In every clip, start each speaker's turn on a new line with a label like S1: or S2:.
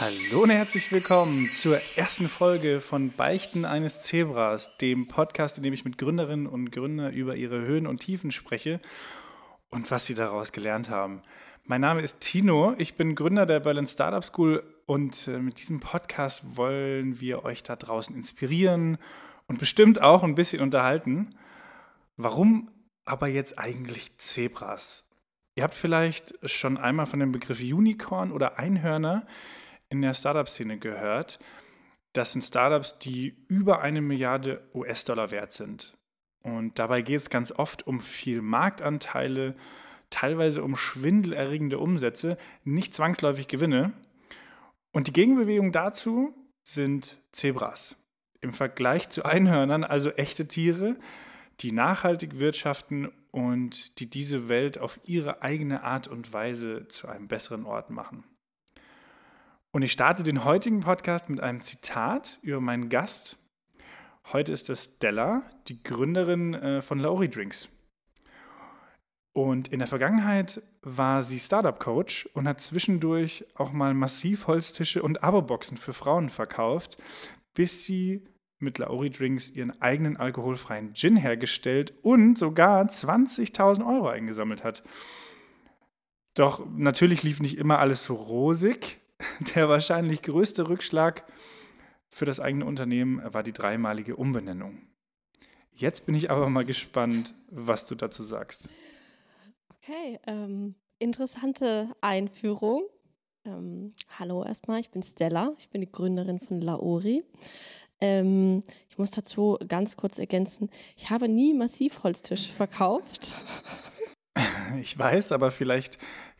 S1: Hallo und herzlich willkommen zur ersten Folge von Beichten eines Zebras, dem Podcast, in dem ich mit Gründerinnen und Gründern über ihre Höhen und Tiefen spreche und was sie daraus gelernt haben. Mein Name ist Tino, ich bin Gründer der Berlin Startup School und äh, mit diesem Podcast wollen wir euch da draußen inspirieren und bestimmt auch ein bisschen unterhalten. Warum aber jetzt eigentlich Zebras? Ihr habt vielleicht schon einmal von dem Begriff Unicorn oder Einhörner in der Startup-Szene gehört. Das sind Startups, die über eine Milliarde US-Dollar wert sind. Und dabei geht es ganz oft um viel Marktanteile, teilweise um schwindelerregende Umsätze, nicht zwangsläufig Gewinne. Und die Gegenbewegung dazu sind Zebras. Im Vergleich zu Einhörnern, also echte Tiere, die nachhaltig wirtschaften und die diese Welt auf ihre eigene Art und Weise zu einem besseren Ort machen. Und ich starte den heutigen Podcast mit einem Zitat über meinen Gast. Heute ist es Stella, die Gründerin äh, von Lauri Drinks. Und in der Vergangenheit war sie Startup-Coach und hat zwischendurch auch mal Massivholztische und Abo-Boxen für Frauen verkauft, bis sie mit Lauri Drinks ihren eigenen alkoholfreien Gin hergestellt und sogar 20.000 Euro eingesammelt hat. Doch natürlich lief nicht immer alles so rosig. Der wahrscheinlich größte Rückschlag für das eigene Unternehmen war die dreimalige Umbenennung. Jetzt bin ich aber mal gespannt, was du dazu sagst.
S2: Okay, ähm, interessante Einführung. Ähm, hallo erstmal, ich bin Stella, ich bin die Gründerin von Laori. Ähm, ich muss dazu ganz kurz ergänzen, ich habe nie Massivholztische verkauft.
S1: Ich weiß, aber vielleicht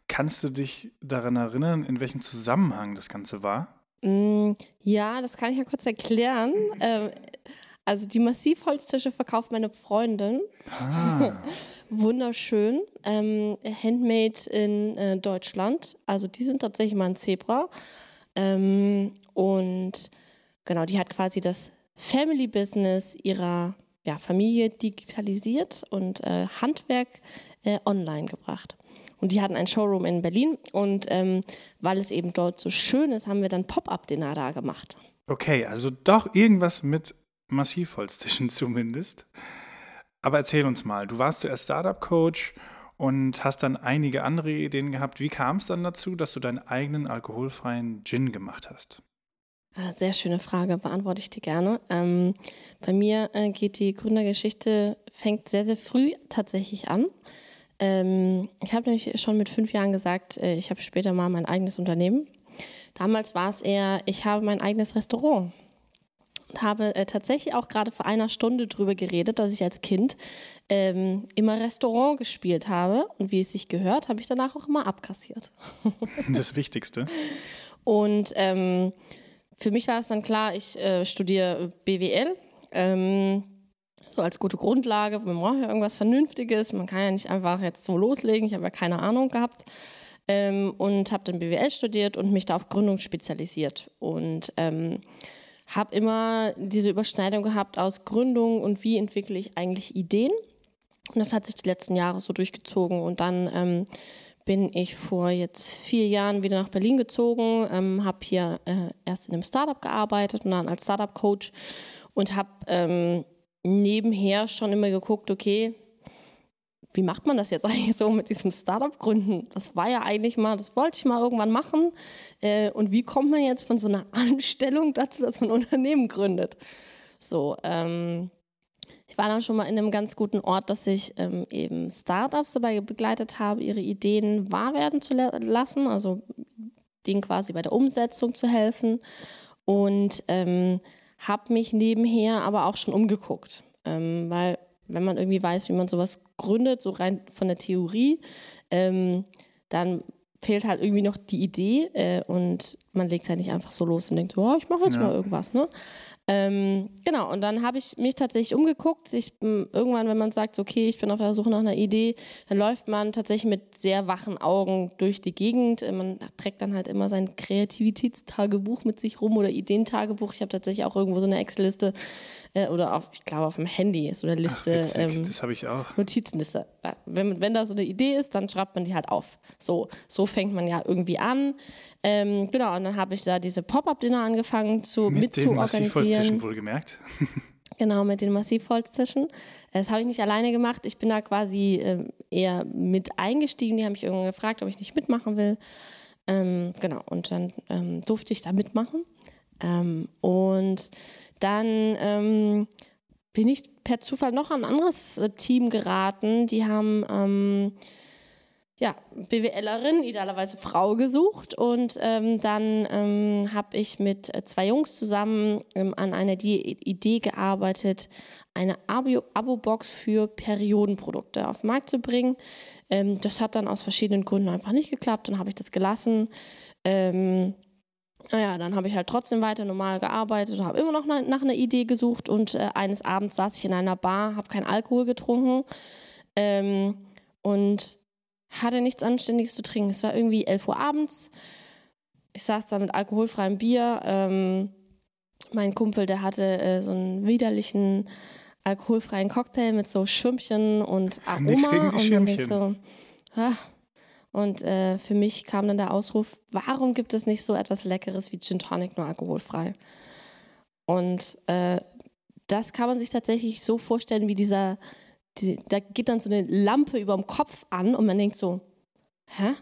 S1: Kannst du dich daran erinnern, in welchem Zusammenhang das Ganze war?
S2: Mm, ja, das kann ich ja kurz erklären. Ähm, also die Massivholztische verkauft meine Freundin. Ah. Wunderschön. Ähm, handmade in äh, Deutschland. Also die sind tatsächlich mal ein Zebra. Ähm, und genau, die hat quasi das Family Business ihrer ja, Familie digitalisiert und äh, Handwerk äh, online gebracht. Und die hatten ein Showroom in Berlin. Und ähm, weil es eben dort so schön ist, haben wir dann Pop-Up-Dinner da gemacht.
S1: Okay, also doch irgendwas mit Massivholztischen zumindest. Aber erzähl uns mal, du warst zuerst Startup-Coach und hast dann einige andere Ideen gehabt. Wie kam es dann dazu, dass du deinen eigenen alkoholfreien Gin gemacht hast?
S2: Ah, sehr schöne Frage, beantworte ich dir gerne. Ähm, bei mir äh, geht die Gründergeschichte, fängt sehr, sehr früh tatsächlich an. Ähm, ich habe nämlich schon mit fünf Jahren gesagt, äh, ich habe später mal mein eigenes Unternehmen. Damals war es eher, ich habe mein eigenes Restaurant und habe äh, tatsächlich auch gerade vor einer Stunde darüber geredet, dass ich als Kind ähm, immer Restaurant gespielt habe und wie es sich gehört, habe ich danach auch immer abkassiert.
S1: das Wichtigste.
S2: Und ähm, für mich war es dann klar, ich äh, studiere BWL. Ähm, so als gute Grundlage. Man braucht ja irgendwas Vernünftiges. Man kann ja nicht einfach jetzt so loslegen. Ich habe ja keine Ahnung gehabt. Ähm, und habe dann BWL studiert und mich da auf Gründung spezialisiert. Und ähm, habe immer diese Überschneidung gehabt aus Gründung und wie entwickle ich eigentlich Ideen. Und das hat sich die letzten Jahre so durchgezogen. Und dann ähm, bin ich vor jetzt vier Jahren wieder nach Berlin gezogen, ähm, habe hier äh, erst in einem Startup gearbeitet und dann als Startup-Coach und habe ähm, nebenher schon immer geguckt, okay, wie macht man das jetzt eigentlich so mit diesem Startup gründen? Das war ja eigentlich mal, das wollte ich mal irgendwann machen. Äh, und wie kommt man jetzt von so einer Anstellung dazu, dass man ein Unternehmen gründet? So, ähm, ich war dann schon mal in einem ganz guten Ort, dass ich ähm, eben Startups dabei begleitet habe, ihre Ideen wahr werden zu lassen, also denen quasi bei der Umsetzung zu helfen. Und ähm, habe mich nebenher aber auch schon umgeguckt, ähm, weil wenn man irgendwie weiß, wie man sowas gründet, so rein von der Theorie, ähm, dann fehlt halt irgendwie noch die Idee äh, und man legt halt nicht einfach so los und denkt, oh, ich mache jetzt ja. mal irgendwas. Ne? Ähm, genau, und dann habe ich mich tatsächlich umgeguckt. Ich, irgendwann, wenn man sagt, okay, ich bin auf der Suche nach einer Idee, dann läuft man tatsächlich mit sehr wachen Augen durch die Gegend. Man trägt dann halt immer sein Kreativitätstagebuch mit sich rum oder Ideentagebuch. Ich habe tatsächlich auch irgendwo so eine Excel-Liste äh, oder auch, ich glaube, auf dem Handy ist so eine Liste.
S1: Ach, ähm, das habe ich auch.
S2: Notizenliste. wenn, wenn da so eine Idee ist, dann schreibt man die halt auf. So, so fängt man ja irgendwie an. Ähm, genau, und dann habe ich da diese Pop-Up-Dinner angefangen zu, mit, mit zu organisieren.
S1: wohlgemerkt.
S2: Genau, mit den Massivholztischen. Das habe ich nicht alleine gemacht. Ich bin da quasi äh, eher mit eingestiegen. Die haben mich irgendwann gefragt, ob ich nicht mitmachen will. Ähm, genau, und dann ähm, durfte ich da mitmachen. Ähm, und dann ähm, bin ich per Zufall noch an ein anderes äh, Team geraten. Die haben ähm, ja, BWLerin, idealerweise Frau gesucht. Und ähm, dann ähm, habe ich mit äh, zwei Jungs zusammen ähm, an einer die Idee gearbeitet, eine Abo-Box für Periodenprodukte auf den Markt zu bringen. Ähm, das hat dann aus verschiedenen Gründen einfach nicht geklappt. Dann habe ich das gelassen. Naja, dann habe ich halt trotzdem weiter normal gearbeitet und habe immer noch nach einer Idee gesucht. Und äh, eines Abends saß ich in einer Bar, habe keinen Alkohol getrunken. Ähm, und hatte nichts Anständiges zu trinken. Es war irgendwie 11 Uhr abends. Ich saß da mit alkoholfreiem Bier. Ähm, mein Kumpel, der hatte äh, so einen widerlichen alkoholfreien Cocktail mit so Schwimmchen und Aroma.
S1: Nichts gegen die und Schirmchen.
S2: So, ah. Und äh, für mich kam dann der Ausruf, warum gibt es nicht so etwas Leckeres wie Gin Tonic, nur alkoholfrei? Und äh, das kann man sich tatsächlich so vorstellen wie dieser die, da geht dann so eine Lampe über dem Kopf an und man denkt so, hä?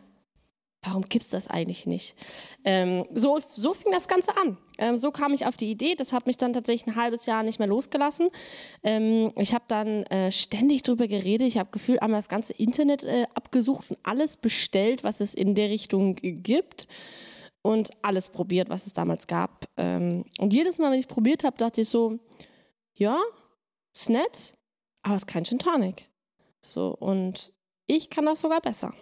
S2: Warum gibt es das eigentlich nicht? Ähm, so, so fing das Ganze an. Ähm, so kam ich auf die Idee. Das hat mich dann tatsächlich ein halbes Jahr nicht mehr losgelassen. Ähm, ich habe dann äh, ständig darüber geredet. Ich habe gefühlt einmal das ganze Internet äh, abgesucht und alles bestellt, was es in der Richtung gibt. Und alles probiert, was es damals gab. Ähm, und jedes Mal, wenn ich probiert habe, dachte ich so, ja, ist nett, aber es ist kein Gin Tonic. So, und ich kann das sogar besser.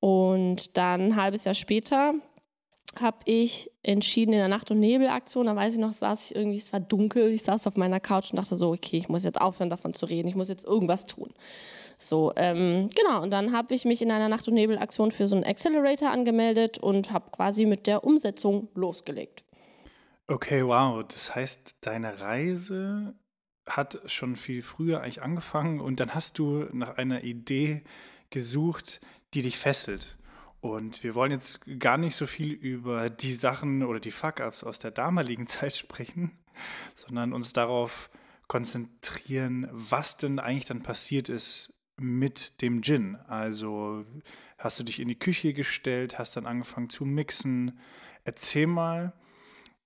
S2: Und dann ein halbes Jahr später habe ich entschieden in der Nacht- und Nebelaktion, da weiß ich noch, saß ich irgendwie, es war dunkel, ich saß auf meiner Couch und dachte so, okay, ich muss jetzt aufhören davon zu reden, ich muss jetzt irgendwas tun. So, ähm, genau, und dann habe ich mich in einer Nacht- und Nebelaktion für so einen Accelerator angemeldet und habe quasi mit der Umsetzung losgelegt.
S1: Okay, wow, das heißt, deine Reise hat schon viel früher eigentlich angefangen und dann hast du nach einer Idee gesucht, die dich fesselt. Und wir wollen jetzt gar nicht so viel über die Sachen oder die Fuck-ups aus der damaligen Zeit sprechen, sondern uns darauf konzentrieren, was denn eigentlich dann passiert ist mit dem Gin. Also hast du dich in die Küche gestellt, hast dann angefangen zu mixen. Erzähl mal,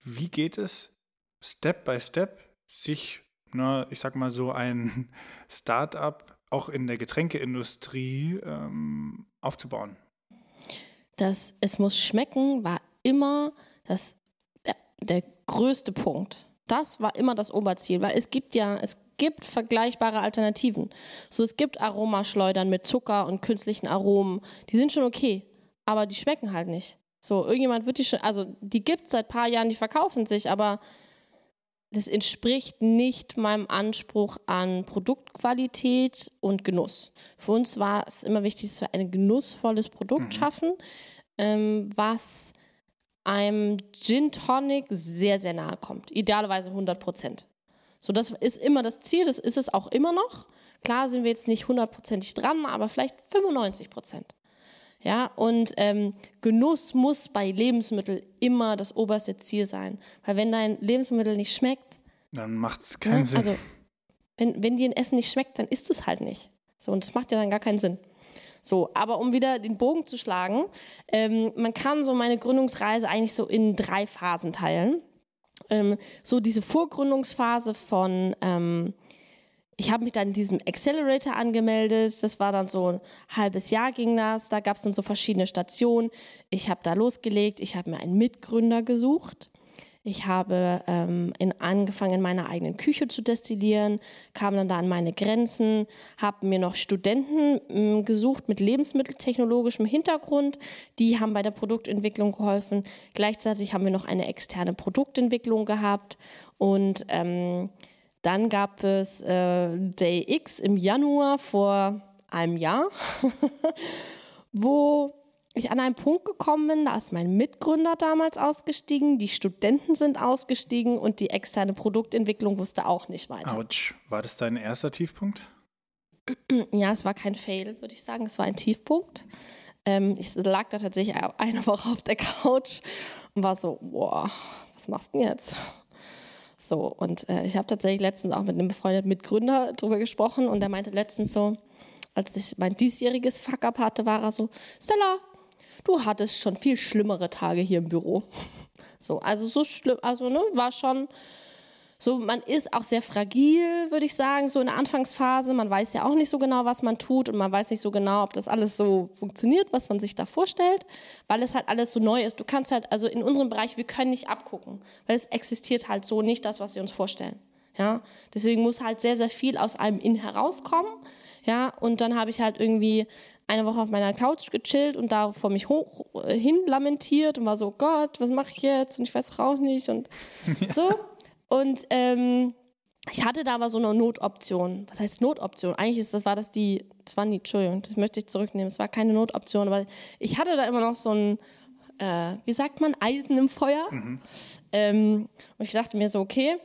S1: wie geht es Step by Step, sich ne, ich sag mal so ein Start-up auch in der Getränkeindustrie ähm, aufzubauen?
S2: Das Es muss schmecken war immer das, der, der größte Punkt. Das war immer das Oberziel, weil es gibt ja, es gibt vergleichbare Alternativen. So, es gibt Aromaschleudern mit Zucker und künstlichen Aromen. Die sind schon okay, aber die schmecken halt nicht. So, irgendjemand wird die schon, also die gibt es seit ein paar Jahren, die verkaufen sich, aber das entspricht nicht meinem Anspruch an Produktqualität und Genuss. Für uns war es immer wichtig, dass wir ein genussvolles Produkt mhm. schaffen, ähm, was einem Gin Tonic sehr, sehr nahe kommt. Idealerweise 100 Prozent. So, das ist immer das Ziel, das ist es auch immer noch. Klar sind wir jetzt nicht hundertprozentig dran, aber vielleicht 95 Prozent. Ja, und ähm, Genuss muss bei Lebensmitteln immer das oberste Ziel sein. Weil wenn dein Lebensmittel nicht schmeckt,
S1: dann macht es keinen ne? Sinn.
S2: Also, wenn, wenn dir ein Essen nicht schmeckt, dann isst es halt nicht. So, und das macht ja dann gar keinen Sinn. So, aber um wieder den Bogen zu schlagen, ähm, man kann so meine Gründungsreise eigentlich so in drei Phasen teilen. Ähm, so diese Vorgründungsphase von ähm, ich habe mich dann in diesem Accelerator angemeldet. Das war dann so ein halbes Jahr ging das. Da gab es dann so verschiedene Stationen. Ich habe da losgelegt. Ich habe mir einen Mitgründer gesucht. Ich habe ähm, in, angefangen, in meiner eigenen Küche zu destillieren, kam dann da an meine Grenzen, habe mir noch Studenten ähm, gesucht mit lebensmitteltechnologischem Hintergrund. Die haben bei der Produktentwicklung geholfen. Gleichzeitig haben wir noch eine externe Produktentwicklung gehabt und ähm, dann gab es äh, Day X im Januar vor einem Jahr, wo ich an einen Punkt gekommen bin, da ist mein Mitgründer damals ausgestiegen, die Studenten sind ausgestiegen und die externe Produktentwicklung wusste auch nicht weiter.
S1: Autsch, war das dein erster Tiefpunkt?
S2: Ja, es war kein Fail, würde ich sagen. Es war ein Tiefpunkt. Ähm, ich lag da tatsächlich eine Woche auf der Couch und war so, boah, was machst du denn jetzt? So, und äh, ich habe tatsächlich letztens auch mit einem befreundeten Mitgründer drüber gesprochen und der meinte letztens so, als ich mein diesjähriges Fuck-up hatte, war er so, Stella, du hattest schon viel schlimmere Tage hier im Büro. So, also so schlimm, also ne, war schon so, man ist auch sehr fragil, würde ich sagen, so in der Anfangsphase. Man weiß ja auch nicht so genau, was man tut und man weiß nicht so genau, ob das alles so funktioniert, was man sich da vorstellt, weil es halt alles so neu ist. Du kannst halt, also in unserem Bereich, wir können nicht abgucken, weil es existiert halt so nicht das, was wir uns vorstellen. Ja, deswegen muss halt sehr, sehr viel aus einem In herauskommen. Ja, und dann habe ich halt irgendwie eine Woche auf meiner Couch gechillt und da vor mich hoch, äh, hin lamentiert und war so, Gott, was mache ich jetzt? Und ich weiß auch nicht und so. Und ähm, ich hatte da aber so eine Notoption. Was heißt Notoption? Eigentlich ist das war das die, das war nie, Entschuldigung, das möchte ich zurücknehmen. Es war keine Notoption, aber ich hatte da immer noch so ein, äh, wie sagt man, Eisen im Feuer. Mhm. Ähm, und ich dachte mir so, okay,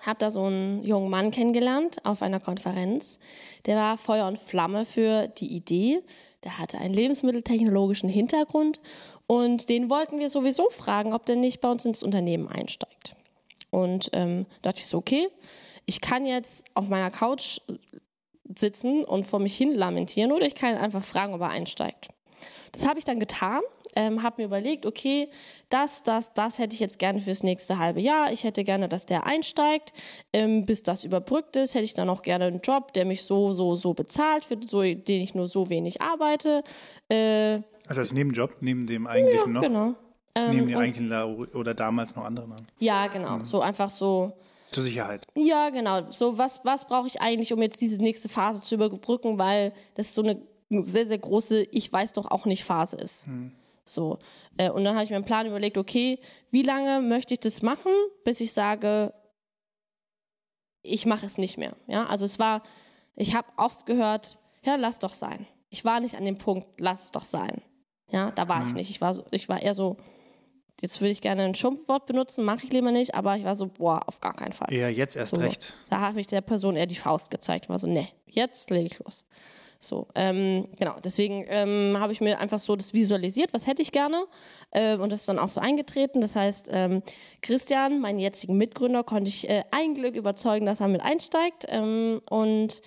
S2: habe da so einen jungen Mann kennengelernt auf einer Konferenz. Der war Feuer und Flamme für die Idee. Der hatte einen lebensmitteltechnologischen Hintergrund und den wollten wir sowieso fragen, ob der nicht bei uns ins Unternehmen einsteigt. Und ähm, dachte ich so, okay, ich kann jetzt auf meiner Couch sitzen und vor mich hin lamentieren oder ich kann einfach fragen, ob er einsteigt. Das habe ich dann getan, ähm, habe mir überlegt, okay, das, das, das hätte ich jetzt gerne fürs nächste halbe Jahr. Ich hätte gerne, dass der einsteigt. Ähm, bis das überbrückt ist, hätte ich dann auch gerne einen Job, der mich so, so, so bezahlt, für so, den ich nur so wenig arbeite.
S1: Äh, also als Nebenjob, neben dem eigentlichen
S2: ja,
S1: noch?
S2: genau.
S1: Ähm, Nehmen die eigentlichen oder damals noch andere Namen?
S2: Ja, genau. Mhm. So einfach so.
S1: Zur Sicherheit.
S2: Ja, genau. So, was, was brauche ich eigentlich, um jetzt diese nächste Phase zu überbrücken, weil das so eine sehr, sehr große Ich weiß doch auch nicht Phase ist. Mhm. So. Äh, und dann habe ich mir einen Plan überlegt, okay, wie lange möchte ich das machen, bis ich sage, ich mache es nicht mehr. Ja, also es war, ich habe oft gehört, ja, lass doch sein. Ich war nicht an dem Punkt, lass es doch sein. Ja, da war mhm. ich nicht. Ich war, so, ich war eher so, jetzt würde ich gerne ein Schimpfwort benutzen, mache ich lieber nicht, aber ich war so, boah, auf gar keinen Fall.
S1: Ja, jetzt erst
S2: so,
S1: recht.
S2: Da habe ich der Person eher die Faust gezeigt, war so, ne, jetzt lege ich los. So, ähm, genau, deswegen ähm, habe ich mir einfach so das visualisiert, was hätte ich gerne äh, und das ist dann auch so eingetreten. Das heißt, ähm, Christian, meinen jetzigen Mitgründer, konnte ich äh, ein Glück überzeugen, dass er mit einsteigt ähm, und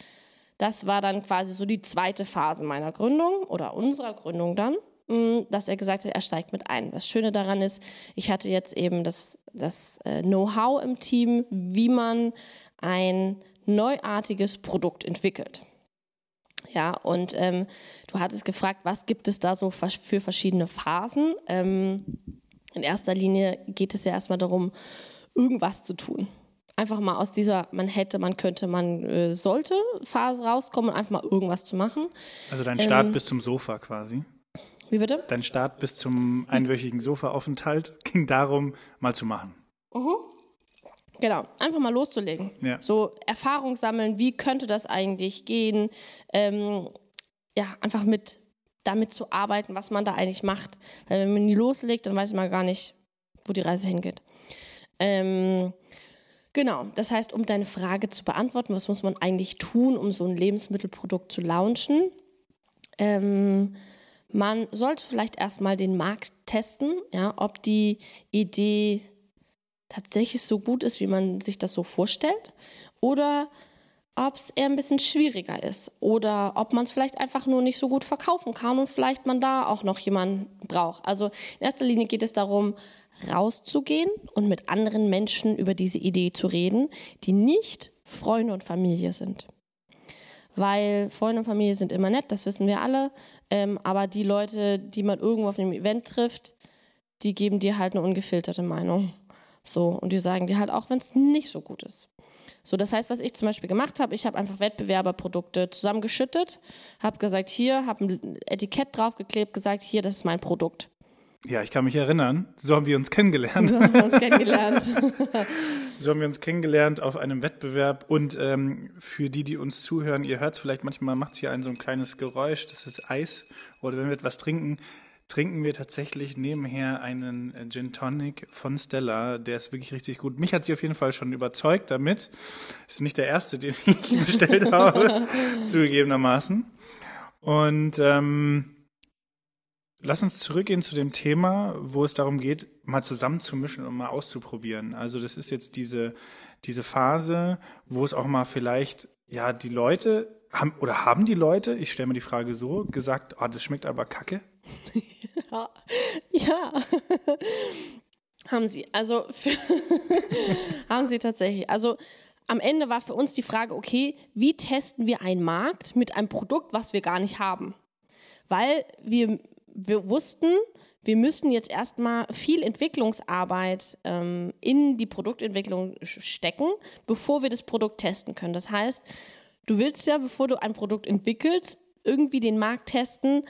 S2: das war dann quasi so die zweite Phase meiner Gründung oder unserer Gründung dann dass er gesagt hat, er steigt mit ein. Das Schöne daran ist, ich hatte jetzt eben das, das äh, Know-how im Team, wie man ein neuartiges Produkt entwickelt. Ja, und ähm, du hattest gefragt, was gibt es da so für verschiedene Phasen? Ähm, in erster Linie geht es ja erstmal darum, irgendwas zu tun. Einfach mal aus dieser man hätte, man könnte, man äh, sollte Phase rauskommen und einfach mal irgendwas zu machen.
S1: Also dein Start ähm, bis zum Sofa quasi.
S2: Wie bitte?
S1: Dein Start bis zum einwöchigen Sofaaufenthalt ging darum, mal zu machen.
S2: Mhm. Genau, einfach mal loszulegen. Ja. So Erfahrung sammeln, wie könnte das eigentlich gehen? Ähm, ja, einfach mit damit zu arbeiten, was man da eigentlich macht. Weil wenn man nie loslegt, dann weiß man gar nicht, wo die Reise hingeht. Ähm, genau, das heißt, um deine Frage zu beantworten, was muss man eigentlich tun, um so ein Lebensmittelprodukt zu launchen? Ähm, man sollte vielleicht erstmal den Markt testen, ja, ob die Idee tatsächlich so gut ist, wie man sich das so vorstellt, oder ob es eher ein bisschen schwieriger ist oder ob man es vielleicht einfach nur nicht so gut verkaufen kann und vielleicht man da auch noch jemanden braucht. Also in erster Linie geht es darum, rauszugehen und mit anderen Menschen über diese Idee zu reden, die nicht Freunde und Familie sind weil Freunde und Familie sind immer nett, das wissen wir alle. Ähm, aber die Leute, die man irgendwo auf einem Event trifft, die geben dir halt eine ungefilterte Meinung. So, und die sagen dir halt auch, wenn es nicht so gut ist. So, das heißt, was ich zum Beispiel gemacht habe, ich habe einfach Wettbewerberprodukte zusammengeschüttet, habe gesagt, hier, habe ein Etikett draufgeklebt, gesagt, hier, das ist mein Produkt.
S1: Ja, ich kann mich erinnern. So haben wir uns kennengelernt.
S2: So haben wir uns kennengelernt.
S1: so haben wir uns kennengelernt auf einem Wettbewerb. Und ähm, für die, die uns zuhören, ihr hört es vielleicht manchmal, macht es hier ein so ein kleines Geräusch. Das ist Eis. Oder wenn wir etwas trinken, trinken wir tatsächlich nebenher einen Gin Tonic von Stella. Der ist wirklich richtig gut. Mich hat sie auf jeden Fall schon überzeugt damit. Ist nicht der erste, den ich bestellt habe, zugegebenermaßen. Und ähm, lass uns zurückgehen zu dem Thema, wo es darum geht, mal zusammenzumischen und mal auszuprobieren. Also das ist jetzt diese, diese Phase, wo es auch mal vielleicht, ja, die Leute haben, oder haben die Leute, ich stelle mir die Frage so, gesagt, oh, das schmeckt aber kacke?
S2: ja. ja. haben sie. Also haben sie tatsächlich. Also am Ende war für uns die Frage, okay, wie testen wir einen Markt mit einem Produkt, was wir gar nicht haben? Weil wir, wir wussten, wir müssen jetzt erstmal viel Entwicklungsarbeit ähm, in die Produktentwicklung stecken, bevor wir das Produkt testen können. Das heißt, du willst ja, bevor du ein Produkt entwickelst, irgendwie den Markt testen,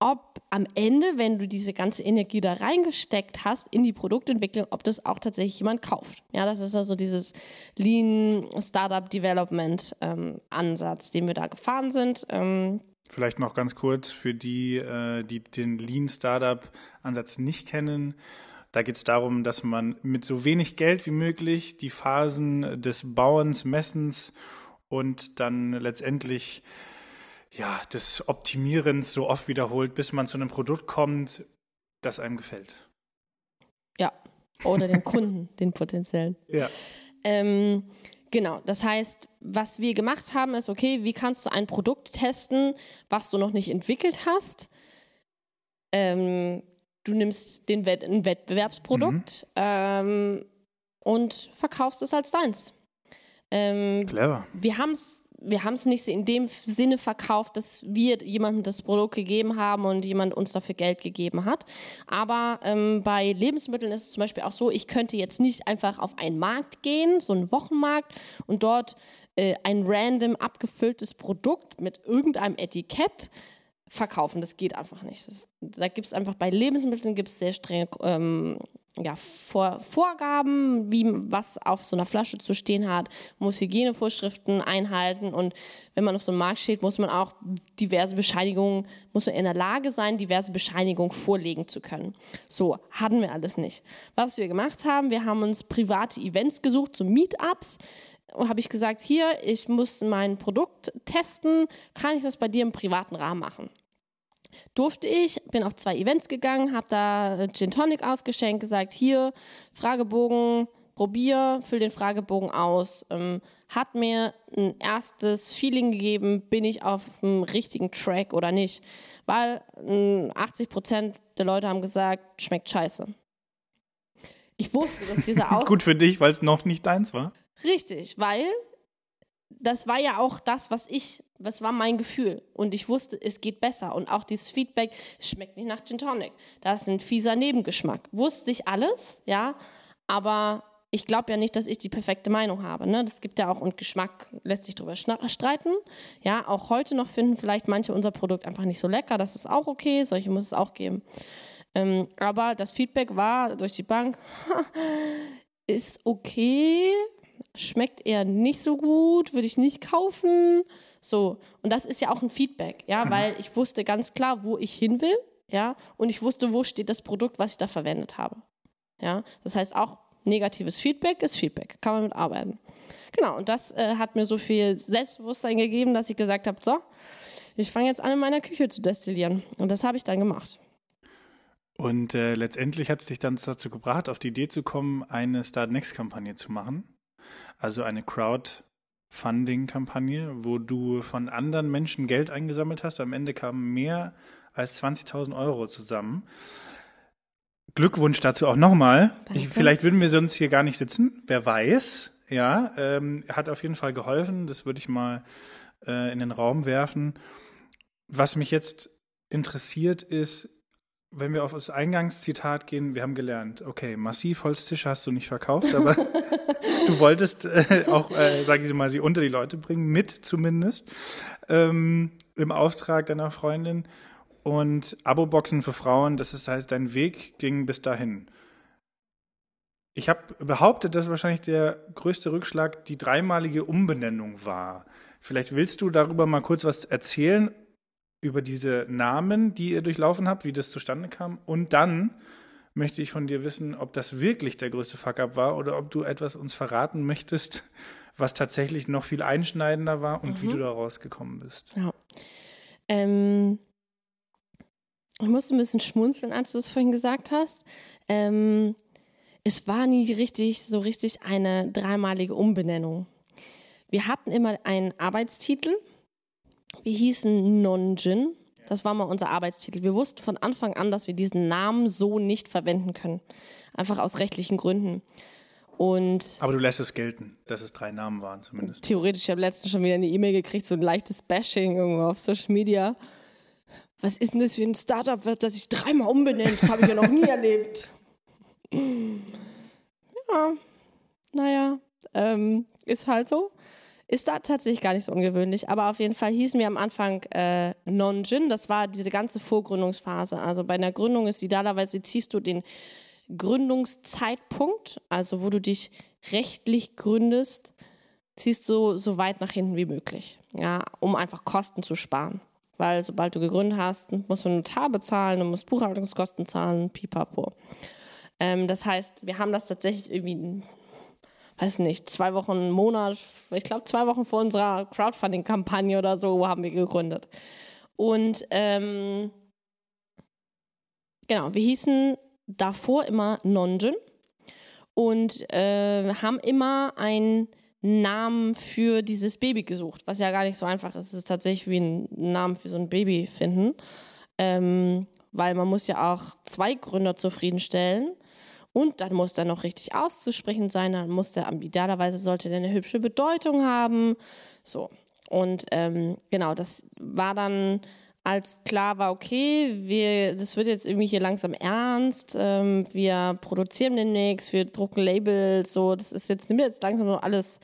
S2: ob am Ende, wenn du diese ganze Energie da reingesteckt hast in die Produktentwicklung, ob das auch tatsächlich jemand kauft. Ja, das ist also dieses Lean Startup Development ähm, Ansatz, den wir da gefahren sind. Ähm,
S1: Vielleicht noch ganz kurz für die, äh, die den Lean Startup Ansatz nicht kennen. Da geht es darum, dass man mit so wenig Geld wie möglich die Phasen des Bauens, Messens und dann letztendlich ja, des Optimierens so oft wiederholt, bis man zu einem Produkt kommt, das einem gefällt.
S2: Ja, oder den Kunden, den potenziellen.
S1: Ja.
S2: Ähm, genau, das heißt, was wir gemacht haben, ist, okay, wie kannst du ein Produkt testen, was du noch nicht entwickelt hast? Ähm, du nimmst den Wett ein Wettbewerbsprodukt mhm. ähm, und verkaufst es als deins.
S1: Ähm, Clever.
S2: Wir haben es wir haben es nicht in dem Sinne verkauft, dass wir jemandem das Produkt gegeben haben und jemand uns dafür Geld gegeben hat. Aber ähm, bei Lebensmitteln ist es zum Beispiel auch so, ich könnte jetzt nicht einfach auf einen Markt gehen, so einen Wochenmarkt, und dort äh, ein random abgefülltes Produkt mit irgendeinem Etikett verkaufen. Das geht einfach nicht. Das, da gibt es einfach bei Lebensmitteln gibt es sehr strenge ähm, ja, Vor Vorgaben, wie was auf so einer Flasche zu stehen hat, muss Hygienevorschriften einhalten und wenn man auf so einem Markt steht, muss man auch diverse Bescheinigungen, muss man in der Lage sein, diverse Bescheinigungen vorlegen zu können. So, hatten wir alles nicht. Was wir gemacht haben, wir haben uns private Events gesucht, so Meetups, habe ich gesagt, hier, ich muss mein Produkt testen, kann ich das bei dir im privaten Rahmen machen? Durfte ich, bin auf zwei Events gegangen, habe da Gin Tonic ausgeschenkt, gesagt, hier, Fragebogen, probier, füll den Fragebogen aus. Ähm, hat mir ein erstes Feeling gegeben, bin ich auf dem richtigen Track oder nicht. Weil äh, 80 Prozent der Leute haben gesagt, schmeckt scheiße. Ich wusste, dass dieser Aus...
S1: Gut für dich, weil es noch nicht deins war.
S2: Richtig, weil das war ja auch das, was ich, was war mein Gefühl. Und ich wusste, es geht besser. Und auch dieses Feedback, es schmeckt nicht nach Gin Tonic. Da ist ein fieser Nebengeschmack. Wusste ich alles, ja, aber ich glaube ja nicht, dass ich die perfekte Meinung habe. Ne? Das gibt ja auch, und Geschmack lässt sich darüber streiten. Ja, auch heute noch finden vielleicht manche unser Produkt einfach nicht so lecker. Das ist auch okay, solche muss es auch geben. Ähm, aber das Feedback war durch die Bank, ist okay, schmeckt eher nicht so gut, würde ich nicht kaufen. So, und das ist ja auch ein Feedback, ja, mhm. weil ich wusste ganz klar, wo ich hin will, ja, und ich wusste, wo steht das Produkt, was ich da verwendet habe. Ja, das heißt auch negatives Feedback ist Feedback, kann man mit arbeiten. Genau, und das äh, hat mir so viel Selbstbewusstsein gegeben, dass ich gesagt habe, so, ich fange jetzt an, in meiner Küche zu destillieren. Und das habe ich dann gemacht.
S1: Und äh, letztendlich hat es dich dann dazu gebracht, auf die Idee zu kommen, eine Start Next-Kampagne zu machen also eine Crowdfunding-Kampagne, wo du von anderen Menschen Geld eingesammelt hast. Am Ende kamen mehr als 20.000 Euro zusammen. Glückwunsch dazu auch nochmal. vielleicht würden wir sonst hier gar nicht sitzen. Wer weiß. Ja, ähm, hat auf jeden Fall geholfen. Das würde ich mal äh, in den Raum werfen. Was mich jetzt interessiert ist, wenn wir auf das Eingangszitat gehen, wir haben gelernt, okay, Massivholztische hast du nicht verkauft, aber du wolltest äh, auch, äh, sage ich mal, sie unter die Leute bringen, mit zumindest, ähm, im Auftrag deiner Freundin. Und Abo-Boxen für Frauen, das ist, heißt, dein Weg ging bis dahin. Ich habe behauptet, dass wahrscheinlich der größte Rückschlag die dreimalige Umbenennung war. Vielleicht willst du darüber mal kurz was erzählen über diese Namen, die ihr durchlaufen habt, wie das zustande kam. Und dann möchte ich von dir wissen, ob das wirklich der größte Fuck-up war oder ob du etwas uns verraten möchtest, was tatsächlich noch viel einschneidender war und mhm. wie du da rausgekommen bist.
S2: Ja. Ähm, ich musste ein bisschen schmunzeln, als du es vorhin gesagt hast. Ähm, es war nie richtig, so richtig eine dreimalige Umbenennung. Wir hatten immer einen Arbeitstitel. Wir hießen Nonjin. Das war mal unser Arbeitstitel. Wir wussten von Anfang an, dass wir diesen Namen so nicht verwenden können. Einfach aus rechtlichen Gründen. Und
S1: Aber du lässt es gelten, dass es drei Namen waren zumindest.
S2: Theoretisch, ich habe letztens schon wieder eine E-Mail gekriegt, so ein leichtes Bashing irgendwo auf Social Media. Was ist denn das für ein Startup, das sich dreimal umbenennt? Das habe ich ja noch nie erlebt. Ja, naja, ähm, ist halt so. Ist da tatsächlich gar nicht so ungewöhnlich, aber auf jeden Fall hießen wir am Anfang äh, Non-Gin. Das war diese ganze Vorgründungsphase. Also bei einer Gründung ist idealerweise ziehst du den Gründungszeitpunkt, also wo du dich rechtlich gründest, ziehst du so weit nach hinten wie möglich, ja, um einfach Kosten zu sparen. Weil sobald du gegründet hast, musst du einen Notar bezahlen, du musst Buchhaltungskosten zahlen, pipapo. Ähm, das heißt, wir haben das tatsächlich irgendwie, weiß nicht, zwei Wochen, einen Monat, ich glaube zwei Wochen vor unserer Crowdfunding-Kampagne oder so haben wir gegründet. Und ähm, genau, wir hießen davor immer Nonjin und äh, haben immer einen Namen für dieses Baby gesucht, was ja gar nicht so einfach ist. Es ist tatsächlich wie ein Namen für so ein Baby finden, ähm, weil man muss ja auch zwei Gründer zufriedenstellen und dann muss der noch richtig auszusprechen sein, dann muss der idealerweise sollte der eine hübsche Bedeutung haben, so. Und ähm, genau, das war dann als klar war, okay, wir, das wird jetzt irgendwie hier langsam ernst, ähm, wir produzieren demnächst, wir drucken Labels, so, das ist jetzt, jetzt langsam so alles,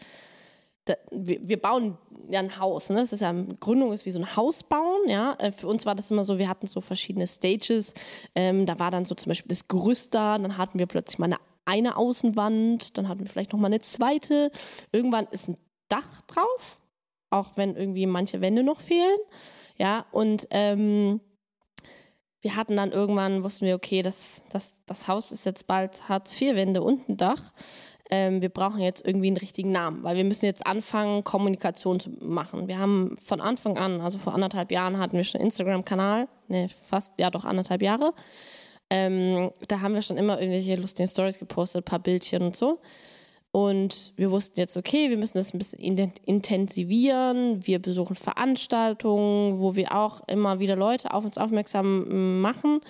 S2: da, wir, wir, bauen ja ein Haus, ne? Das ist ja, Gründung ist wie so ein Haus bauen, ja. Äh, für uns war das immer so, wir hatten so verschiedene Stages, ähm, da war dann so zum Beispiel das Gerüst da, dann hatten wir plötzlich mal eine, eine Außenwand, dann hatten wir vielleicht nochmal eine zweite, irgendwann ist ein Dach drauf, auch wenn irgendwie manche Wände noch fehlen. Ja, und ähm, wir hatten dann irgendwann, wussten wir, okay, das, das, das Haus ist jetzt bald, hat vier Wände und ein Dach. Ähm, wir brauchen jetzt irgendwie einen richtigen Namen, weil wir müssen jetzt anfangen, Kommunikation zu machen. Wir haben von Anfang an, also vor anderthalb Jahren hatten wir schon einen Instagram-Kanal, ne, fast, ja doch anderthalb Jahre. Ähm, da haben wir schon immer irgendwelche lustigen Stories gepostet, ein paar Bildchen und so. Und wir wussten jetzt, okay, wir müssen das ein bisschen intensivieren. Wir besuchen Veranstaltungen, wo wir auch immer wieder Leute auf uns aufmerksam machen.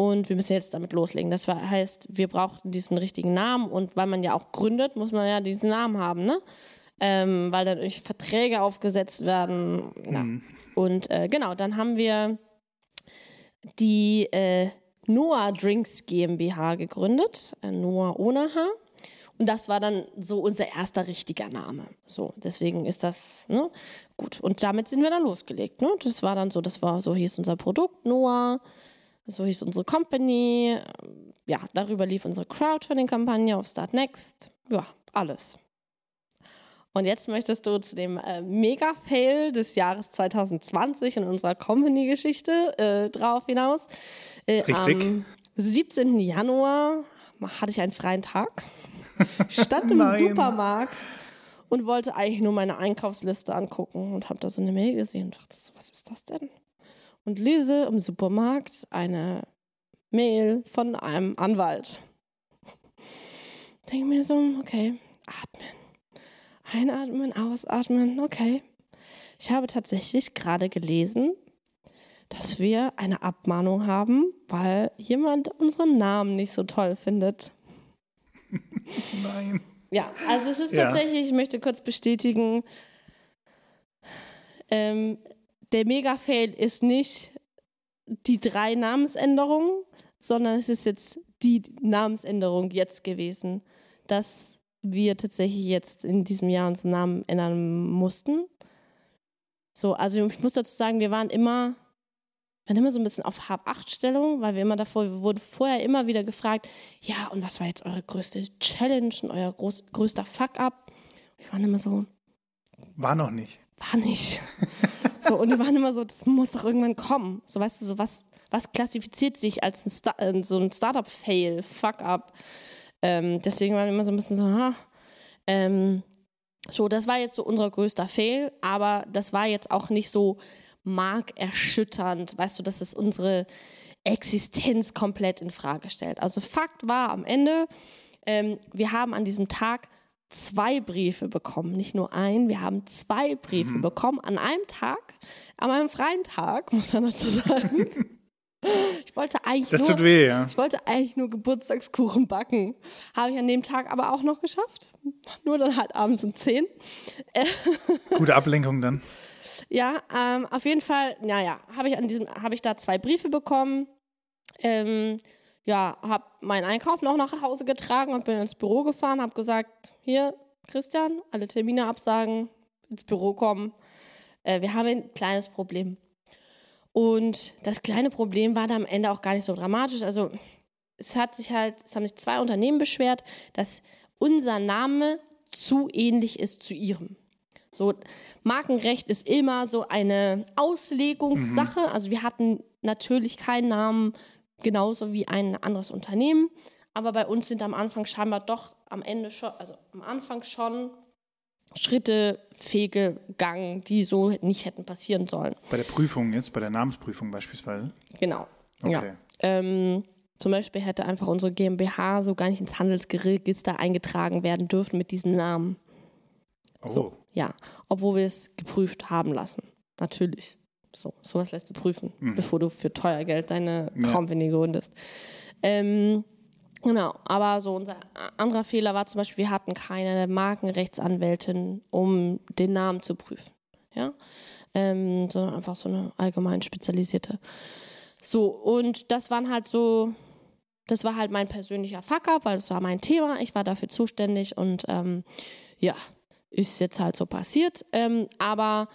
S2: Und wir müssen jetzt damit loslegen. Das heißt, wir brauchen diesen richtigen Namen. Und weil man ja auch gründet, muss man ja diesen Namen haben, ne? Ähm, weil dann irgendwie Verträge aufgesetzt werden. Mhm. Und äh, genau, dann haben wir die äh, Noah Drinks GmbH gegründet. Äh, Noah ohne H. Und das war dann so unser erster richtiger Name. So, deswegen ist das ne, gut. Und damit sind wir dann losgelegt. Ne? Das war dann so, das war so hieß unser Produkt Noah, so hieß unsere Company. Ja, darüber lief unsere Crowdfunding-Kampagne auf Start Next. Ja, alles. Und jetzt möchtest du zu dem äh, Mega-Fail des Jahres 2020 in unserer Company-Geschichte äh, drauf hinaus.
S1: Äh, Richtig. Am
S2: 17. Januar hatte ich einen freien Tag stand im Supermarkt und wollte eigentlich nur meine Einkaufsliste angucken und habe da so eine Mail gesehen und dachte so, was ist das denn? Und lese im Supermarkt eine Mail von einem Anwalt. Denke mir so, okay, atmen. Einatmen, ausatmen, okay. Ich habe tatsächlich gerade gelesen, dass wir eine Abmahnung haben, weil jemand unseren Namen nicht so toll findet.
S1: Nein.
S2: Ja, also es ist ja. tatsächlich, ich möchte kurz bestätigen, ähm, der Mega-Fail ist nicht die drei Namensänderungen, sondern es ist jetzt die Namensänderung jetzt gewesen, dass wir tatsächlich jetzt in diesem Jahr unseren Namen ändern mussten. So, also ich muss dazu sagen, wir waren immer dann immer so ein bisschen auf Hab-Acht-Stellung, weil wir immer davor, wir wurden vorher immer wieder gefragt, ja, und was war jetzt eure größte Challenge und euer groß, größter Fuck-up? Wir waren immer so.
S1: War noch nicht.
S2: War nicht. So, und die waren immer so, das muss doch irgendwann kommen. So, weißt du, so was, was klassifiziert sich als ein Star äh, so ein Startup-Fail, Fuck-up. Ähm, deswegen waren wir immer so ein bisschen so, ha. Ähm, so, das war jetzt so unser größter Fail, aber das war jetzt auch nicht so markerschütternd, weißt du, dass es unsere Existenz komplett in Frage stellt. Also Fakt war am Ende, ähm, wir haben an diesem Tag zwei Briefe bekommen, nicht nur ein, wir haben zwei Briefe mhm. bekommen an einem Tag, an meinem freien Tag, muss man dazu sagen. Ich wollte eigentlich
S1: das
S2: nur,
S1: weh, ja.
S2: Ich wollte eigentlich nur Geburtstagskuchen backen. Habe ich an dem Tag aber auch noch geschafft. Nur dann halt abends um 10.
S1: Gute Ablenkung dann.
S2: Ja, ähm, auf jeden Fall, naja, habe ich an diesem, habe ich da zwei Briefe bekommen. Ähm, ja, habe meinen Einkauf noch nach Hause getragen und bin ins Büro gefahren, habe gesagt, hier, Christian, alle Termine absagen, ins Büro kommen. Äh, wir haben ein kleines Problem. Und das kleine Problem war da am Ende auch gar nicht so dramatisch. Also es hat sich halt, es haben sich zwei Unternehmen beschwert, dass unser Name zu ähnlich ist zu ihrem. So, Markenrecht ist immer so eine Auslegungssache. Mhm. Also wir hatten natürlich keinen Namen genauso wie ein anderes Unternehmen, aber bei uns sind am Anfang scheinbar doch am Ende schon, also am Anfang schon Schritte fehlgegangen, die so nicht hätten passieren sollen.
S1: Bei der Prüfung jetzt, bei der Namensprüfung beispielsweise?
S2: Genau. Okay. Ja. Ähm, zum Beispiel hätte einfach unsere GmbH so gar nicht ins Handelsregister eingetragen werden dürfen mit diesem Namen.
S1: Oh.
S2: So, ja, obwohl wir es geprüft haben lassen. Natürlich. So, sowas lässt du prüfen, mhm. bevor du für teuer Geld deine ja. Company gründest. Ähm, Genau, aber so unser anderer Fehler war zum Beispiel, wir hatten keine Markenrechtsanwältin, um den Namen zu prüfen. Ja? Ähm, sondern einfach so eine allgemein spezialisierte. So, und das waren halt so, das war halt mein persönlicher Fuck-up, weil das war mein Thema. Ich war dafür zuständig und ähm, ja, ist jetzt halt so passiert. Ähm, aber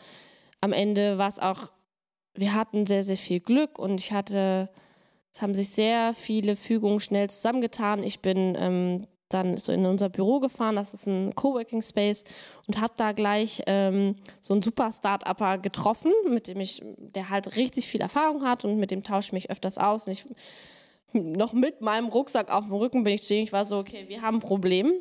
S2: am Ende war es auch, wir hatten sehr, sehr viel Glück und ich hatte es haben sich sehr viele Fügungen schnell zusammengetan. Ich bin ähm, dann so in unser Büro gefahren, das ist ein Coworking Space und habe da gleich ähm, so einen super Start-Upper getroffen, mit dem ich, der halt richtig viel Erfahrung hat und mit dem tausche ich mich öfters aus. Und ich noch mit meinem Rucksack auf dem Rücken bin ich zu ihm, ich war so, okay, wir haben ein Problem.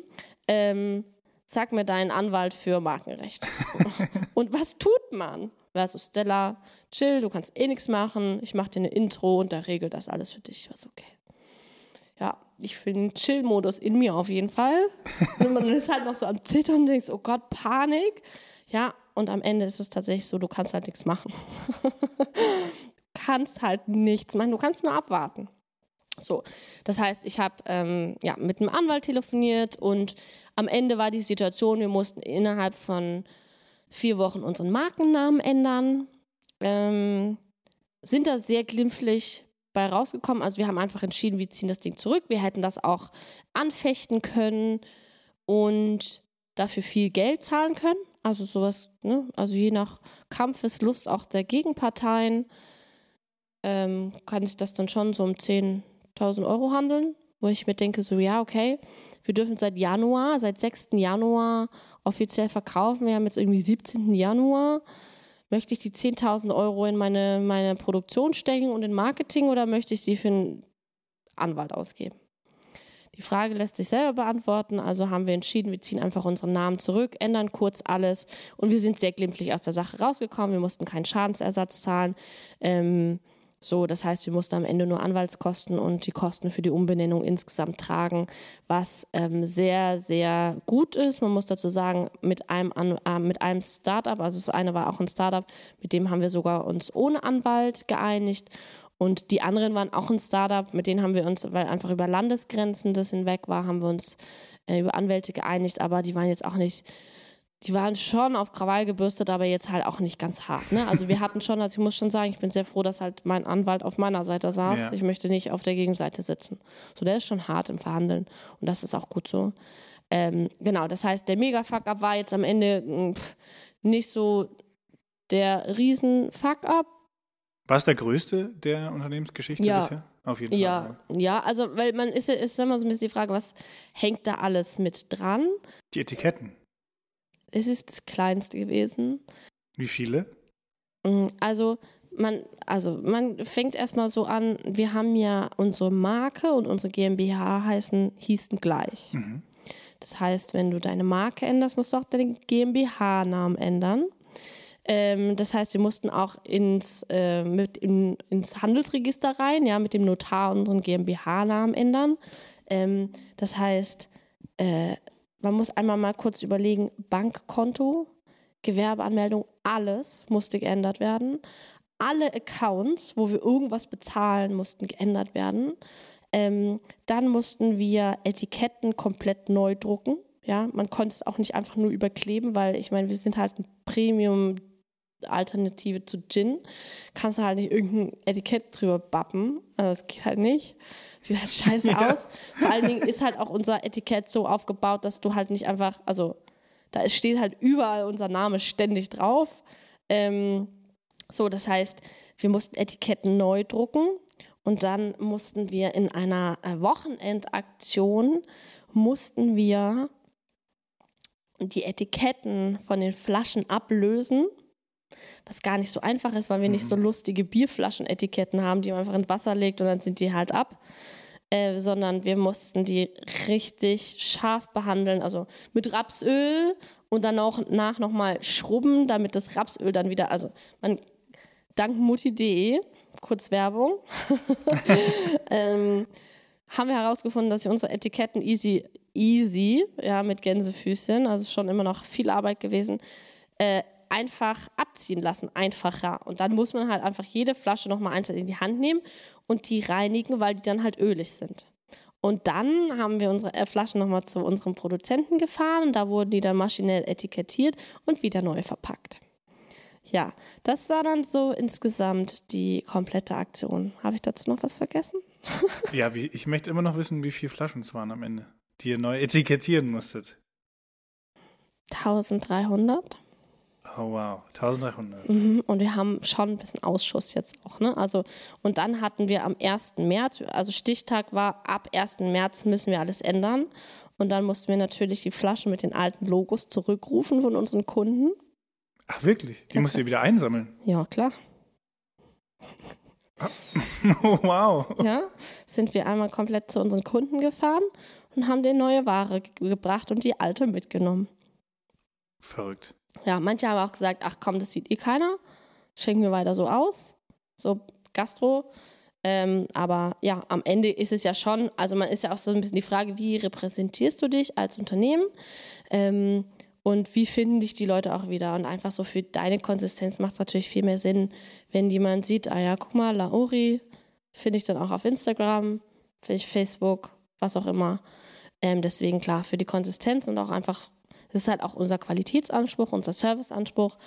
S2: Ähm, sag mir deinen Anwalt für Markenrecht. und was tut man? Versus Stella, chill, du kannst eh nichts machen, ich mache dir eine Intro und da regelt das alles für dich. Was okay. Ja, ich finde den Chill-Modus in mir auf jeden Fall. und man ist halt noch so am Zittern und denkst, oh Gott, Panik. Ja, und am Ende ist es tatsächlich so, du kannst halt nichts machen. kannst halt nichts machen, du kannst nur abwarten. So, das heißt, ich habe ähm, ja, mit einem Anwalt telefoniert und am Ende war die Situation, wir mussten innerhalb von vier Wochen unseren Markennamen ändern. Ähm, sind da sehr glimpflich bei rausgekommen. Also wir haben einfach entschieden, wir ziehen das Ding zurück. Wir hätten das auch anfechten können und dafür viel Geld zahlen können. Also sowas, ne? Also je nach Kampfeslust auch der Gegenparteien ähm, kann sich das dann schon so um 10.000 Euro handeln, wo ich mir denke, so ja, okay, wir dürfen seit Januar, seit 6. Januar offiziell verkaufen. Wir haben jetzt irgendwie 17. Januar. Möchte ich die 10.000 Euro in meine, meine Produktion stecken und in Marketing oder möchte ich sie für einen Anwalt ausgeben? Die Frage lässt sich selber beantworten, also haben wir entschieden, wir ziehen einfach unseren Namen zurück, ändern kurz alles und wir sind sehr glimpflich aus der Sache rausgekommen. Wir mussten keinen Schadensersatz zahlen. Ähm, so, das heißt, wir mussten am Ende nur Anwaltskosten und die Kosten für die Umbenennung insgesamt tragen, was ähm, sehr, sehr gut ist. Man muss dazu sagen, mit einem, äh, mit einem Startup, also das eine war auch ein Startup, mit dem haben wir sogar uns ohne Anwalt geeinigt. Und die anderen waren auch ein Startup, mit denen haben wir uns, weil einfach über Landesgrenzen das hinweg war, haben wir uns äh, über Anwälte geeinigt, aber die waren jetzt auch nicht die waren schon auf Krawall gebürstet, aber jetzt halt auch nicht ganz hart. Ne? Also wir hatten schon, also ich muss schon sagen, ich bin sehr froh, dass halt mein Anwalt auf meiner Seite saß. Ja. Ich möchte nicht auf der Gegenseite sitzen. So, der ist schon hart im Verhandeln und das ist auch gut so. Ähm, genau, das heißt, der Mega-Fuck-Up war jetzt am Ende hm, pff, nicht so der Riesen-Fuck-Up.
S1: War es der größte der Unternehmensgeschichte
S2: ja.
S1: bisher?
S2: Auf jeden ja, Fall. Ja. ja, also weil man ist, ist immer so ein bisschen die Frage, was hängt da alles mit dran?
S1: Die Etiketten.
S2: Es ist das kleinste gewesen.
S1: Wie viele?
S2: Mm, also man, also man fängt erstmal so an, wir haben ja unsere Marke und unsere GmbH heißen, hießen gleich. Mhm. Das heißt, wenn du deine Marke änderst, musst du auch deinen GmbH-Namen ändern. Ähm, das heißt, wir mussten auch ins, äh, mit in, ins Handelsregister rein, ja, mit dem Notar unseren GmbH-Namen ändern. Ähm, das heißt, äh, man muss einmal mal kurz überlegen, Bankkonto, Gewerbeanmeldung, alles musste geändert werden. Alle Accounts, wo wir irgendwas bezahlen, mussten geändert werden. Ähm, dann mussten wir Etiketten komplett neu drucken. Ja, man konnte es auch nicht einfach nur überkleben, weil ich meine, wir sind halt ein Premium Alternative zu Gin. Kannst du halt nicht irgendein Etikett drüber bappen. Also das geht halt nicht. Sieht halt scheiße ja. aus. Vor allen Dingen ist halt auch unser Etikett so aufgebaut, dass du halt nicht einfach, also da steht halt überall unser Name ständig drauf. Ähm, so, das heißt, wir mussten Etiketten neu drucken und dann mussten wir in einer äh, Wochenendaktion mussten wir die Etiketten von den Flaschen ablösen, was gar nicht so einfach ist, weil wir nicht so mhm. lustige Bierflaschenetiketten haben, die man einfach in Wasser legt und dann sind die halt ab. Äh, sondern wir mussten die richtig scharf behandeln, also mit Rapsöl und dann auch nach nochmal schrubben, damit das Rapsöl dann wieder, also man, dank mutti.de, kurz Werbung, ähm, haben wir herausgefunden, dass wir unsere Etiketten easy, easy, ja, mit Gänsefüßchen, also schon immer noch viel Arbeit gewesen, äh, einfach abziehen lassen, einfacher. Und dann muss man halt einfach jede Flasche nochmal einzeln in die Hand nehmen und die reinigen, weil die dann halt ölig sind. Und dann haben wir unsere äh, Flaschen nochmal zu unserem Produzenten gefahren und da wurden die dann maschinell etikettiert und wieder neu verpackt. Ja, das war dann so insgesamt die komplette Aktion. Habe ich dazu noch was vergessen?
S1: ja, wie, ich möchte immer noch wissen, wie viele Flaschen es waren am Ende, die ihr neu etikettieren musstet.
S2: 1300.
S1: Oh wow, 1300.
S2: Mhm, und wir haben schon ein bisschen Ausschuss jetzt auch. Ne? Also, und dann hatten wir am 1. März, also Stichtag war, ab 1. März müssen wir alles ändern. Und dann mussten wir natürlich die Flaschen mit den alten Logos zurückrufen von unseren Kunden.
S1: Ach wirklich? Die ja, musst du wieder einsammeln?
S2: Ja, klar.
S1: Oh, wow.
S2: Ja, sind wir einmal komplett zu unseren Kunden gefahren und haben denen neue Ware gebracht und die alte mitgenommen.
S1: Verrückt.
S2: Ja, manche haben auch gesagt, ach komm, das sieht eh keiner, schenken wir weiter so aus, so Gastro. Ähm, aber ja, am Ende ist es ja schon, also man ist ja auch so ein bisschen die Frage, wie repräsentierst du dich als Unternehmen ähm, und wie finden dich die Leute auch wieder? Und einfach so für deine Konsistenz macht es natürlich viel mehr Sinn, wenn jemand sieht, ah ja, guck mal, Laori finde ich dann auch auf Instagram, finde ich Facebook, was auch immer. Ähm, deswegen klar, für die Konsistenz und auch einfach das ist halt auch unser Qualitätsanspruch, unser Serviceanspruch.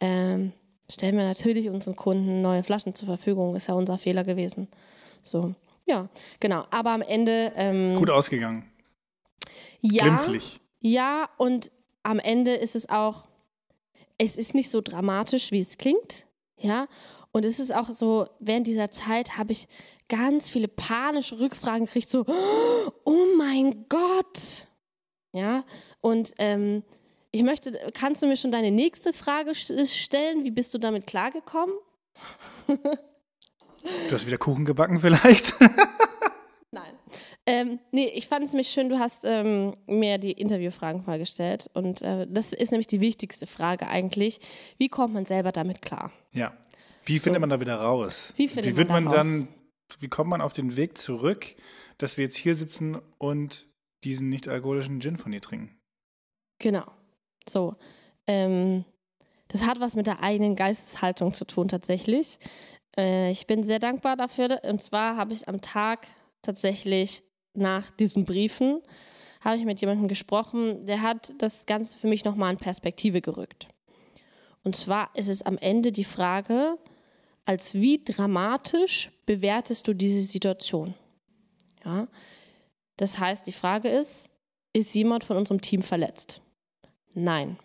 S2: Ähm, stellen wir natürlich unseren Kunden neue Flaschen zur Verfügung. Ist ja unser Fehler gewesen. So, ja, genau. Aber am Ende. Ähm,
S1: Gut ausgegangen.
S2: Ja. Glimpflich. Ja, und am Ende ist es auch. Es ist nicht so dramatisch, wie es klingt. Ja. Und es ist auch so, während dieser Zeit habe ich ganz viele panische Rückfragen gekriegt, so, oh mein Gott, ja, und ähm, ich möchte, kannst du mir schon deine nächste Frage stellen? Wie bist du damit klargekommen?
S1: du hast wieder Kuchen gebacken vielleicht?
S2: Nein. Ähm, nee, ich fand es mich schön, du hast ähm, mir die Interviewfragen vorgestellt. Und äh, das ist nämlich die wichtigste Frage eigentlich. Wie kommt man selber damit klar?
S1: Ja. Wie findet so. man da wieder raus?
S2: Wie findet
S1: wie wird
S2: man,
S1: man dann, wie kommt man auf den Weg zurück, dass wir jetzt hier sitzen und diesen nicht alkoholischen Gin von dir trinken.
S2: Genau. So. Ähm, das hat was mit der eigenen Geisteshaltung zu tun, tatsächlich. Äh, ich bin sehr dankbar dafür. Und zwar habe ich am Tag tatsächlich nach diesen Briefen habe ich mit jemandem gesprochen, der hat das Ganze für mich nochmal in Perspektive gerückt. Und zwar ist es am Ende die Frage, als wie dramatisch bewertest du diese Situation? Ja, das heißt, die Frage ist, ist jemand von unserem Team verletzt? Nein.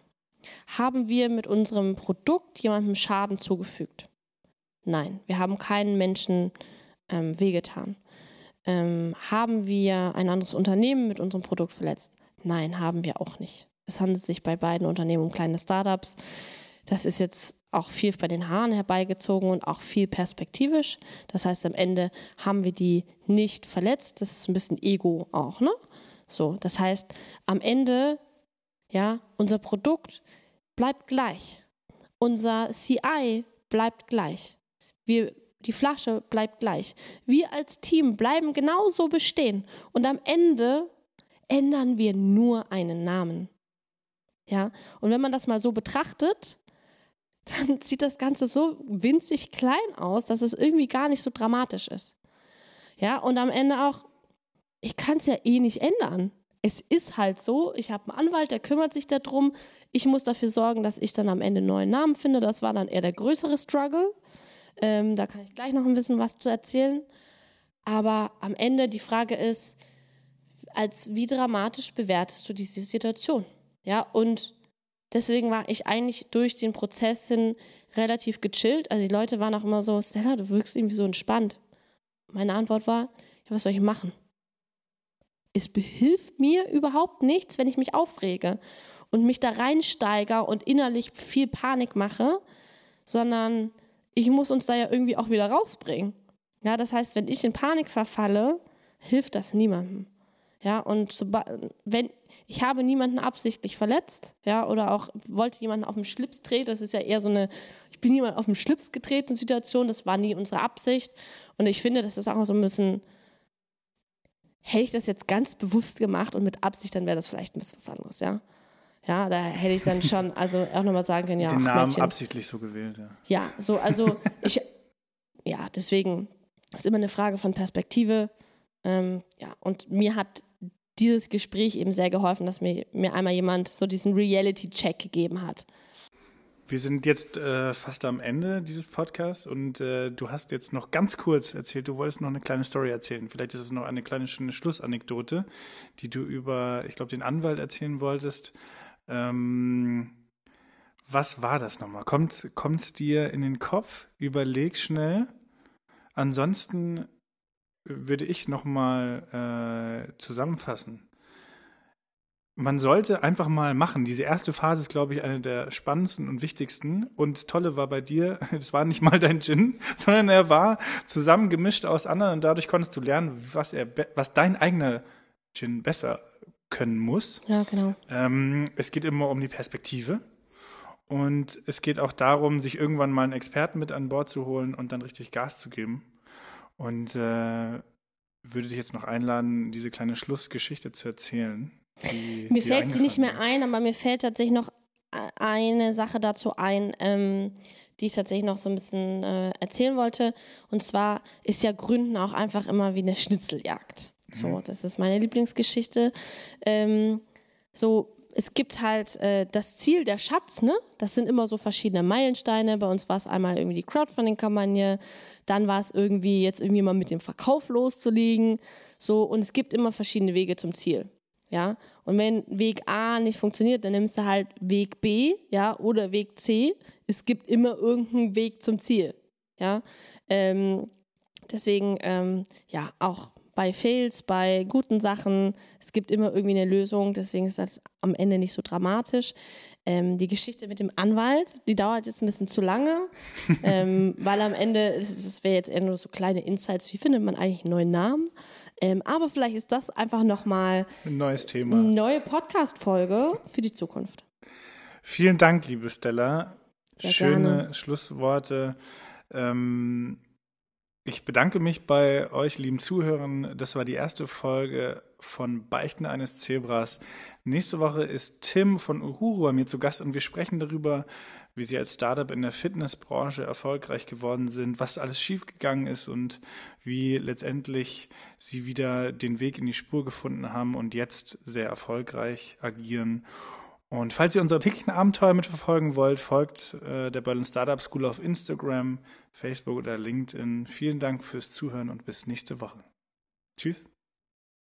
S2: Haben wir mit unserem Produkt jemandem Schaden zugefügt? Nein, wir haben keinen Menschen ähm, wehgetan. Ähm, haben wir ein anderes Unternehmen mit unserem Produkt verletzt? Nein, haben wir auch nicht. Es handelt sich bei beiden Unternehmen um kleine Startups. Das ist jetzt auch viel bei den Haaren herbeigezogen und auch viel perspektivisch. Das heißt, am Ende haben wir die nicht verletzt. Das ist ein bisschen Ego auch, ne? So, das heißt, am Ende, ja, unser Produkt bleibt gleich. Unser CI bleibt gleich. Wir, die Flasche bleibt gleich. Wir als Team bleiben genauso bestehen. Und am Ende ändern wir nur einen Namen. Ja, und wenn man das mal so betrachtet, dann sieht das Ganze so winzig klein aus, dass es irgendwie gar nicht so dramatisch ist. Ja, und am Ende auch, ich kann es ja eh nicht ändern. Es ist halt so, ich habe einen Anwalt, der kümmert sich darum. Ich muss dafür sorgen, dass ich dann am Ende einen neuen Namen finde. Das war dann eher der größere Struggle. Ähm, da kann ich gleich noch ein bisschen was zu erzählen. Aber am Ende die Frage ist, als wie dramatisch bewertest du diese Situation? Ja, und deswegen war ich eigentlich durch den Prozess hin relativ gechillt. Also die Leute waren auch immer so, Stella, du wirkst irgendwie so entspannt. Meine Antwort war, ja, was soll ich machen? Es behilft mir überhaupt nichts, wenn ich mich aufrege und mich da reinsteige und innerlich viel Panik mache, sondern ich muss uns da ja irgendwie auch wieder rausbringen. Ja, das heißt, wenn ich in Panik verfalle, hilft das niemandem. Ja, und so, wenn ich habe niemanden absichtlich verletzt, ja, oder auch wollte jemanden auf den Schlips treten, das ist ja eher so eine, ich bin jemand auf den Schlips getreten Situation, das war nie unsere Absicht. Und ich finde, das ist auch so ein bisschen, hätte ich das jetzt ganz bewusst gemacht und mit Absicht, dann wäre das vielleicht ein bisschen was anderes, ja. Ja, da hätte ich dann schon, also auch nochmal sagen können, ja.
S1: Den Namen Mädchen. absichtlich so gewählt, ja.
S2: Ja, so, also ich, ja, deswegen ist immer eine Frage von Perspektive. Ähm, ja, und mir hat dieses Gespräch eben sehr geholfen, dass mir, mir einmal jemand so diesen Reality-Check gegeben hat.
S1: Wir sind jetzt äh, fast am Ende dieses Podcasts und äh, du hast jetzt noch ganz kurz erzählt, du wolltest noch eine kleine Story erzählen. Vielleicht ist es noch eine kleine schöne Schlussanekdote, die du über, ich glaube, den Anwalt erzählen wolltest. Ähm, was war das nochmal? Kommt es dir in den Kopf? Überleg schnell. Ansonsten würde ich nochmal äh, zusammenfassen. Man sollte einfach mal machen. Diese erste Phase ist, glaube ich, eine der spannendsten und wichtigsten. Und tolle war bei dir, das war nicht mal dein Gin, sondern er war zusammengemischt aus anderen und dadurch konntest du lernen, was er, was dein eigener Gin besser können muss.
S2: Ja, genau.
S1: Ähm, es geht immer um die Perspektive. Und es geht auch darum, sich irgendwann mal einen Experten mit an Bord zu holen und dann richtig Gas zu geben. Und äh, würde dich jetzt noch einladen, diese kleine Schlussgeschichte zu erzählen.
S2: Die, mir die fällt sie nicht mehr ein, aber mir fällt tatsächlich noch eine Sache dazu ein, ähm, die ich tatsächlich noch so ein bisschen äh, erzählen wollte. Und zwar ist ja Gründen auch einfach immer wie eine Schnitzeljagd. So, mhm. das ist meine Lieblingsgeschichte. Ähm, so, es gibt halt äh, das Ziel der Schatz, ne? Das sind immer so verschiedene Meilensteine. Bei uns war es einmal irgendwie die Crowdfunding-Kampagne, dann war es irgendwie jetzt irgendwie mal mit dem Verkauf loszulegen. So, und es gibt immer verschiedene Wege zum Ziel. Ja, und wenn Weg A nicht funktioniert, dann nimmst du halt Weg B, ja, oder Weg C. Es gibt immer irgendeinen Weg zum Ziel. Ja, ähm, deswegen, ähm, ja, auch bei Fails, bei guten Sachen, es gibt immer irgendwie eine Lösung, deswegen ist das am Ende nicht so dramatisch. Ähm, die Geschichte mit dem Anwalt, die dauert jetzt ein bisschen zu lange, ähm, weil am Ende, das wäre jetzt eher nur so kleine Insights, wie findet man eigentlich einen neuen Namen? Ähm, aber vielleicht ist das einfach nochmal
S1: ein neues Thema.
S2: Eine neue Podcast-Folge für die Zukunft.
S1: Vielen Dank, liebe Stella. Sehr Schöne gerne. Schlussworte. Ähm, ich bedanke mich bei euch, lieben Zuhörern. Das war die erste Folge von Beichten eines Zebras. Nächste Woche ist Tim von Uhuru bei mir zu Gast und wir sprechen darüber, wie sie als Startup in der Fitnessbranche erfolgreich geworden sind, was alles schiefgegangen ist und wie letztendlich sie wieder den Weg in die Spur gefunden haben und jetzt sehr erfolgreich agieren. Und falls ihr unsere täglichen Abenteuer mitverfolgen wollt, folgt äh, der Berlin Startup School auf Instagram, Facebook oder LinkedIn. Vielen Dank fürs Zuhören und bis nächste Woche. Tschüss.